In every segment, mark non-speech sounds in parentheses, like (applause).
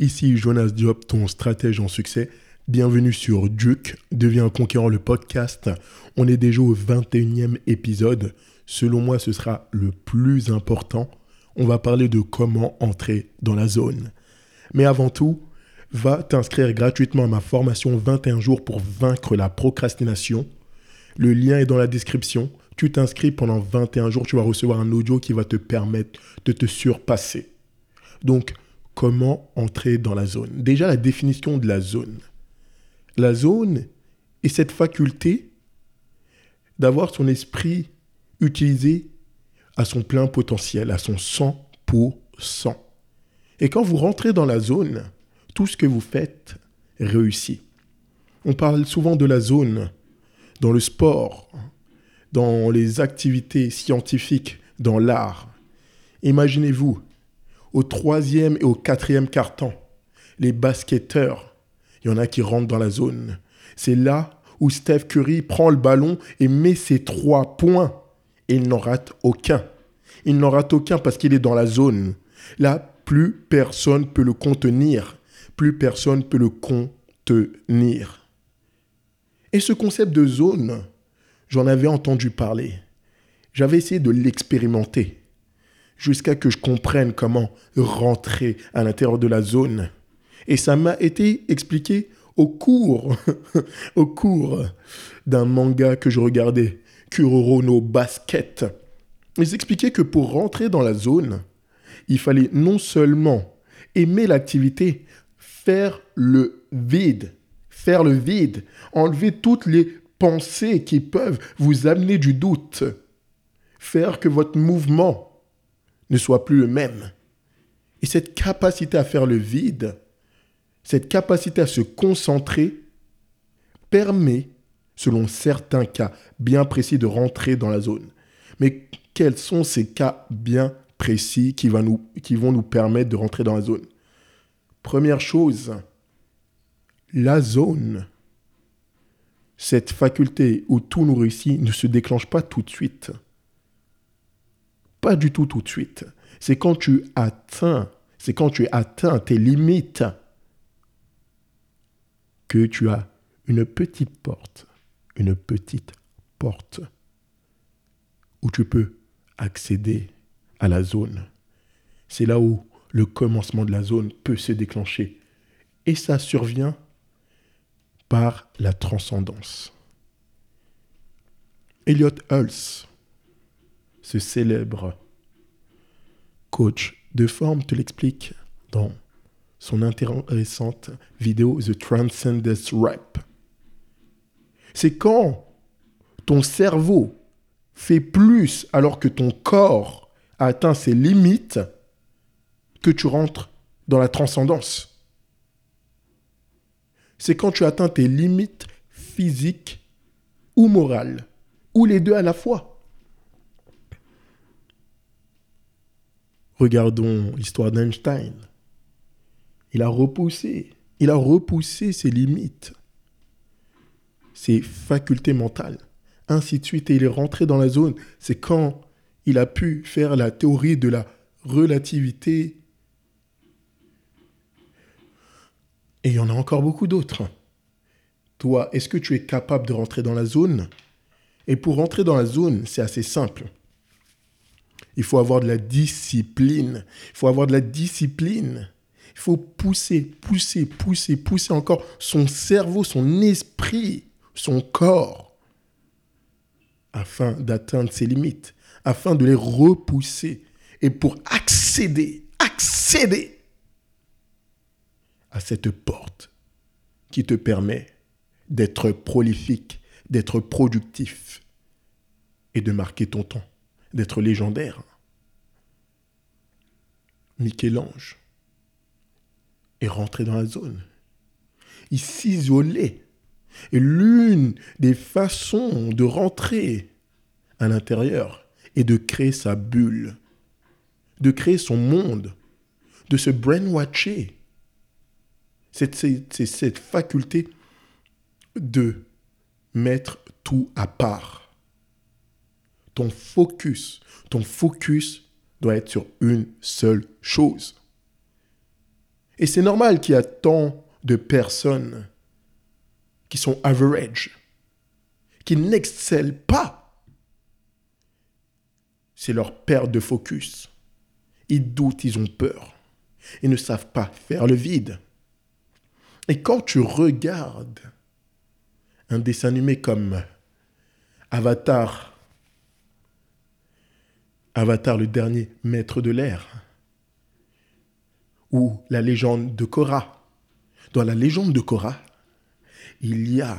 Ici Jonas Diop, ton stratège en succès. Bienvenue sur Duke, deviens conquérant le podcast. On est déjà au 21e épisode. Selon moi, ce sera le plus important. On va parler de comment entrer dans la zone. Mais avant tout, va t'inscrire gratuitement à ma formation 21 jours pour vaincre la procrastination. Le lien est dans la description. Tu t'inscris pendant 21 jours, tu vas recevoir un audio qui va te permettre de te surpasser. Donc, comment entrer dans la zone Déjà, la définition de la zone. La zone est cette faculté d'avoir son esprit utilisé à son plein potentiel, à son 100%. Et quand vous rentrez dans la zone, tout ce que vous faites réussit. On parle souvent de la zone dans le sport, dans les activités scientifiques, dans l'art. Imaginez-vous, au troisième et au quatrième carton, les basketteurs, il y en a qui rentrent dans la zone. C'est là où Steph Curry prend le ballon et met ses trois points. Et il n'en rate aucun. Il n'en rate aucun parce qu'il est dans la zone. Là, plus personne peut le contenir. Plus personne peut le contenir. Et ce concept de zone, j'en avais entendu parler. J'avais essayé de l'expérimenter jusqu'à que je comprenne comment rentrer à l'intérieur de la zone. Et ça m'a été expliqué (laughs) au cours, d'un manga que je regardais, Kuroro no Basket. Ils expliquaient que pour rentrer dans la zone, il fallait non seulement aimer l'activité, faire le vide, faire le vide, enlever toutes les pensées qui peuvent vous amener du doute, faire que votre mouvement ne soit plus le même. Et cette capacité à faire le vide, cette capacité à se concentrer, permet, selon certains cas bien précis, de rentrer dans la zone. Mais quels sont ces cas bien précis qui, nous, qui vont nous permettre de rentrer dans la zone? Première chose, la zone, cette faculté où tout nous réussit, ne se déclenche pas tout de suite. Pas du tout tout de suite. C'est quand tu atteins, c'est quand tu atteins tes limites que tu as une petite porte, une petite porte où tu peux accéder à la zone. C'est là où le commencement de la zone peut se déclencher. Et ça survient par la transcendance. Elliot Hulse, ce célèbre coach de forme, te l'explique dans son intéressante vidéo The Transcendence Rap. C'est quand ton cerveau fait plus alors que ton corps atteint ses limites que tu rentres dans la transcendance. C'est quand tu atteins tes limites physiques ou morales, ou les deux à la fois. Regardons l'histoire d'Einstein. Il a repoussé, il a repoussé ses limites, ses facultés mentales, ainsi de suite, et il est rentré dans la zone. C'est quand il a pu faire la théorie de la relativité Et il y en a encore beaucoup d'autres. Toi, est-ce que tu es capable de rentrer dans la zone? Et pour rentrer dans la zone, c'est assez simple. Il faut avoir de la discipline. Il faut avoir de la discipline. Il faut pousser, pousser, pousser, pousser encore son cerveau, son esprit, son corps, afin d'atteindre ses limites, afin de les repousser. Et pour accéder, accéder à cette porte qui te permet d'être prolifique, d'être productif et de marquer ton temps, d'être légendaire. Michel-Ange est rentré dans la zone. Il s'isolait. Et l'une des façons de rentrer à l'intérieur est de créer sa bulle, de créer son monde, de se brainwatcher, c'est cette faculté de mettre tout à part. Ton focus, ton focus doit être sur une seule chose. Et c'est normal qu'il y a tant de personnes qui sont average, qui n'excellent pas. C'est leur perte de focus. Ils doutent, ils ont peur. Ils ne savent pas faire le vide. Et quand tu regardes un dessin animé comme Avatar, Avatar le dernier maître de l'air, ou la légende de Korra. Dans la légende de Korra, il y a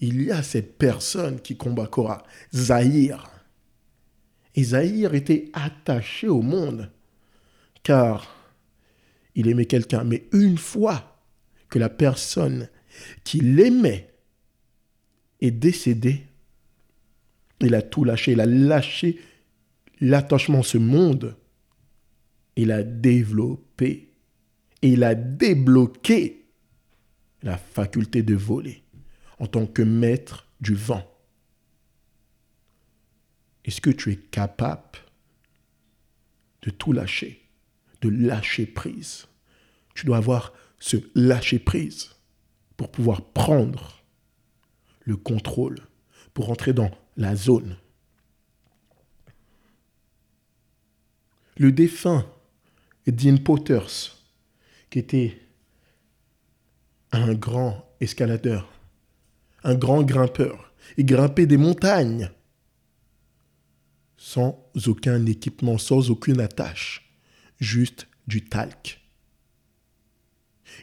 il y a cette personne qui combat Korra, Zahir. Et Zahir était attaché au monde, car il aimait quelqu'un. Mais une fois que la personne qui l'aimait est décédée, il a tout lâché, il a lâché l'attachement à ce monde, il a développé. Et il a débloqué la faculté de voler en tant que maître du vent. Est-ce que tu es capable de tout lâcher, de lâcher prise? Tu dois avoir ce lâcher prise pour pouvoir prendre le contrôle, pour entrer dans la zone. Le défunt Dean Potters, qui était un grand escaladeur, un grand grimpeur. Il grimpait des montagnes sans aucun équipement, sans aucune attache, juste du talc.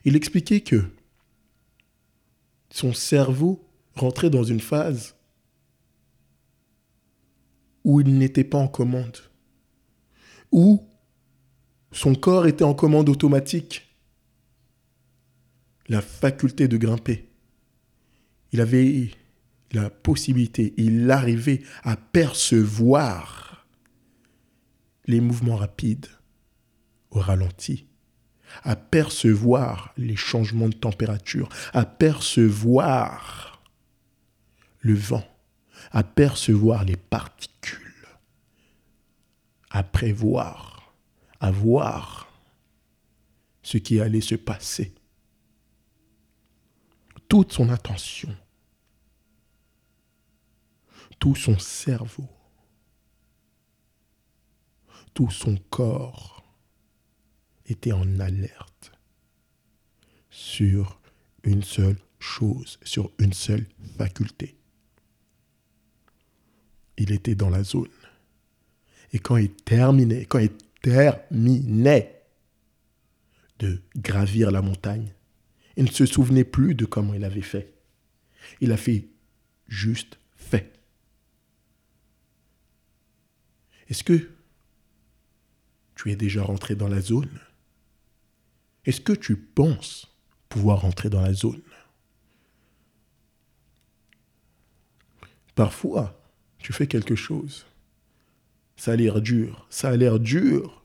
Il expliquait que son cerveau rentrait dans une phase où il n'était pas en commande, où son corps était en commande automatique, la faculté de grimper. Il avait la possibilité, il arrivait à percevoir les mouvements rapides au ralenti, à percevoir les changements de température, à percevoir le vent, à percevoir les particules, à prévoir, à voir ce qui allait se passer toute son attention, tout son cerveau, tout son corps était en alerte sur une seule chose, sur une seule faculté. Il était dans la zone. Et quand il terminait, quand il terminait de gravir la montagne, il ne se souvenait plus de comment il avait fait. Il a fait juste fait. Est-ce que tu es déjà rentré dans la zone? Est-ce que tu penses pouvoir rentrer dans la zone? Parfois, tu fais quelque chose. Ça a l'air dur, ça a l'air dur,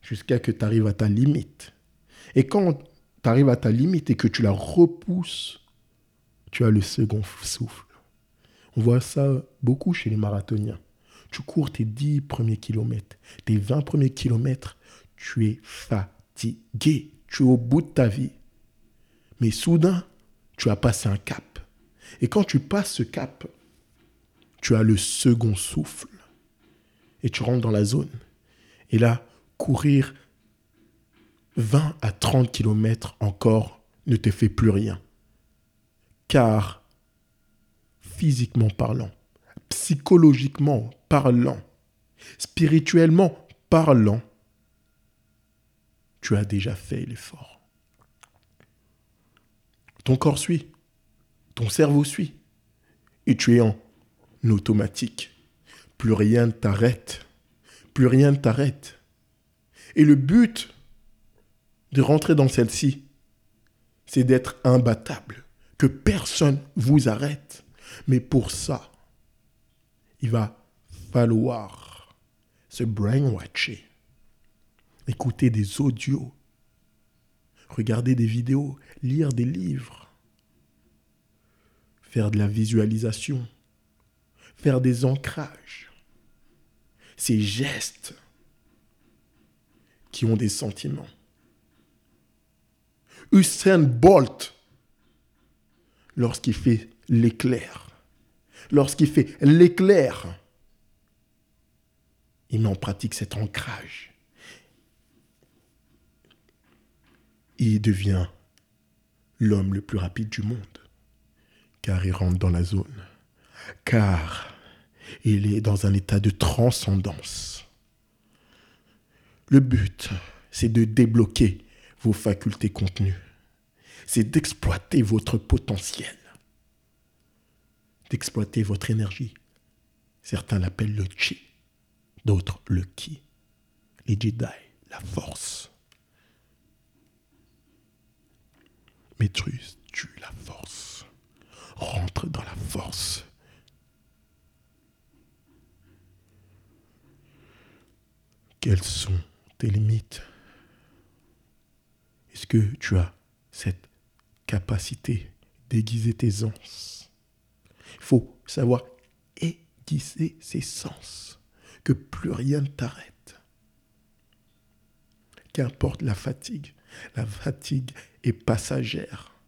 jusqu'à que tu arrives à ta limite. Et quand tu arrives à ta limite et que tu la repousses, tu as le second souffle. On voit ça beaucoup chez les marathoniens. Tu cours tes 10 premiers kilomètres, tes 20 premiers kilomètres, tu es fatigué, tu es au bout de ta vie. Mais soudain, tu as passé un cap. Et quand tu passes ce cap, tu as le second souffle. Et tu rentres dans la zone. Et là, courir 20 à 30 km encore ne te fait plus rien. Car, physiquement parlant, psychologiquement parlant, spirituellement parlant, tu as déjà fait l'effort. Ton corps suit, ton cerveau suit, et tu es en automatique. Plus rien ne t'arrête, plus rien ne t'arrête. Et le but de rentrer dans celle-ci, c'est d'être imbattable, que personne vous arrête. Mais pour ça, il va falloir se brainwatcher, écouter des audios, regarder des vidéos, lire des livres, faire de la visualisation, faire des ancrages, ces gestes qui ont des sentiments. Usain Bolt, lorsqu'il fait l'éclair, lorsqu'il fait l'éclair, il met en pratique cet ancrage. Il devient l'homme le plus rapide du monde, car il rentre dans la zone, car il est dans un état de transcendance. Le but, c'est de débloquer vos facultés contenues. C'est d'exploiter votre potentiel, d'exploiter votre énergie. Certains l'appellent le chi, d'autres le ki. Les Jedi, la force. Maîtrise-tu la force Rentre dans la force. Quelles sont tes limites? Est-ce que tu as cette capacité d'aiguiser tes anses Il faut savoir aiguiser ses sens, que plus rien ne t'arrête. Qu'importe la fatigue, la fatigue est passagère.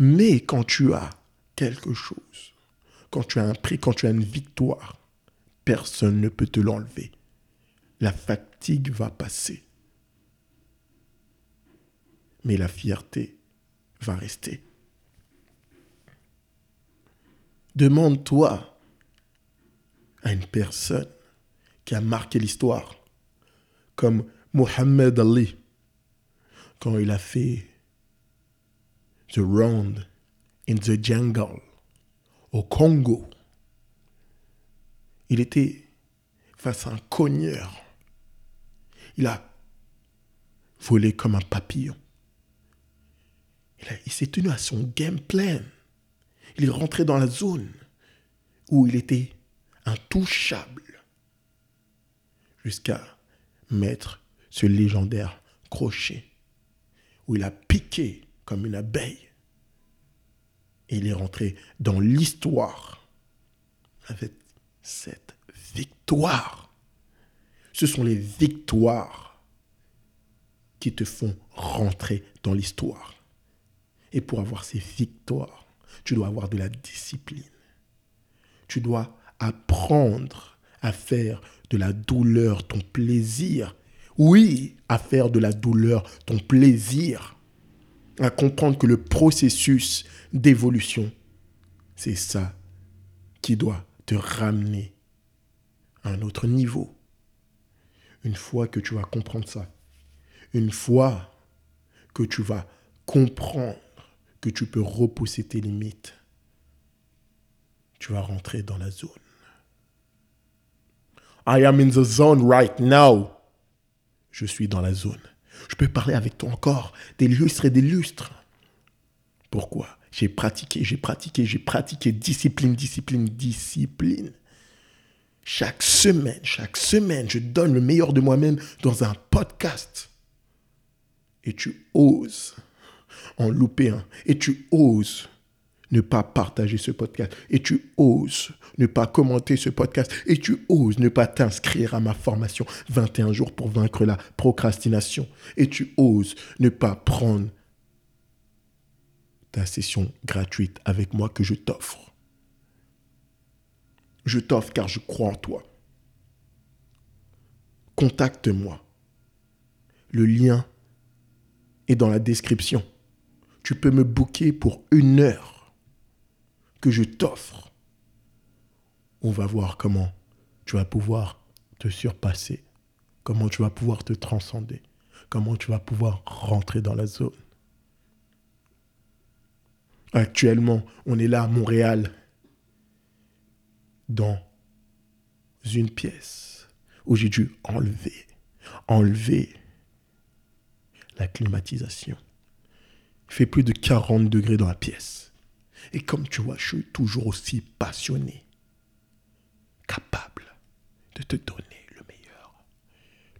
Mais quand tu as quelque chose, quand tu as un prix, quand tu as une victoire, personne ne peut te l'enlever. La fatigue va passer. Mais la fierté va rester. Demande-toi à une personne qui a marqué l'histoire, comme Muhammad Ali, quand il a fait The Round in the Jungle au Congo. Il était face à un cogneur. Il a volé comme un papillon. Il, s'est tenu à son game plan. Il est rentré dans la zone où il était intouchable jusqu'à mettre ce légendaire crochet où il a piqué comme une abeille. Et il est rentré dans l'histoire avec cette victoire. Ce sont les victoires qui te font rentrer dans l'histoire. Et pour avoir ces victoires, tu dois avoir de la discipline. Tu dois apprendre à faire de la douleur ton plaisir. Oui, à faire de la douleur ton plaisir. À comprendre que le processus d'évolution, c'est ça qui doit te ramener à un autre niveau. Une fois que tu vas comprendre ça, une fois que tu vas comprendre que tu peux repousser tes limites, tu vas rentrer dans la zone. I am in the zone right now. Je suis dans la zone. Je peux parler avec toi encore des lustres et des lustres. Pourquoi? J'ai pratiqué, j'ai pratiqué, j'ai pratiqué discipline, discipline, discipline. Chaque semaine, chaque semaine, je donne le meilleur de moi-même dans un podcast. Et tu oses en louper un. Et tu oses ne pas partager ce podcast. Et tu oses ne pas commenter ce podcast. Et tu oses ne pas t'inscrire à ma formation 21 jours pour vaincre la procrastination. Et tu oses ne pas prendre ta session gratuite avec moi que je t'offre. Je t'offre car je crois en toi. Contacte-moi. Le lien est dans la description tu peux me booker pour une heure que je t'offre. On va voir comment tu vas pouvoir te surpasser, comment tu vas pouvoir te transcender, comment tu vas pouvoir rentrer dans la zone. Actuellement, on est là à Montréal, dans une pièce où j'ai dû enlever, enlever la climatisation. Il fait plus de 40 degrés dans la pièce. Et comme tu vois, je suis toujours aussi passionné, capable de te donner le meilleur.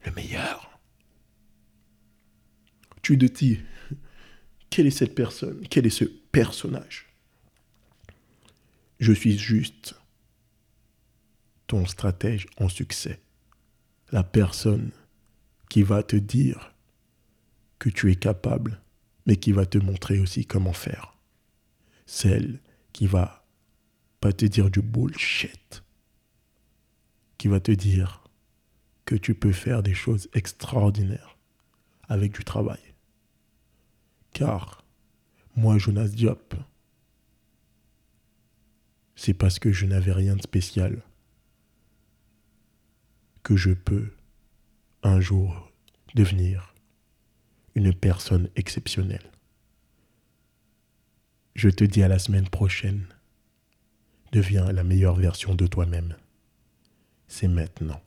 Le meilleur. Tu te dis, quelle est cette personne? Quel est ce personnage? Je suis juste ton stratège en succès. La personne qui va te dire que tu es capable, mais qui va te montrer aussi comment faire. Celle qui va pas te dire du bullshit, qui va te dire que tu peux faire des choses extraordinaires avec du travail. Car moi, Jonas Diop, c'est parce que je n'avais rien de spécial que je peux un jour devenir une personne exceptionnelle. Je te dis à la semaine prochaine. Deviens la meilleure version de toi-même. C'est maintenant.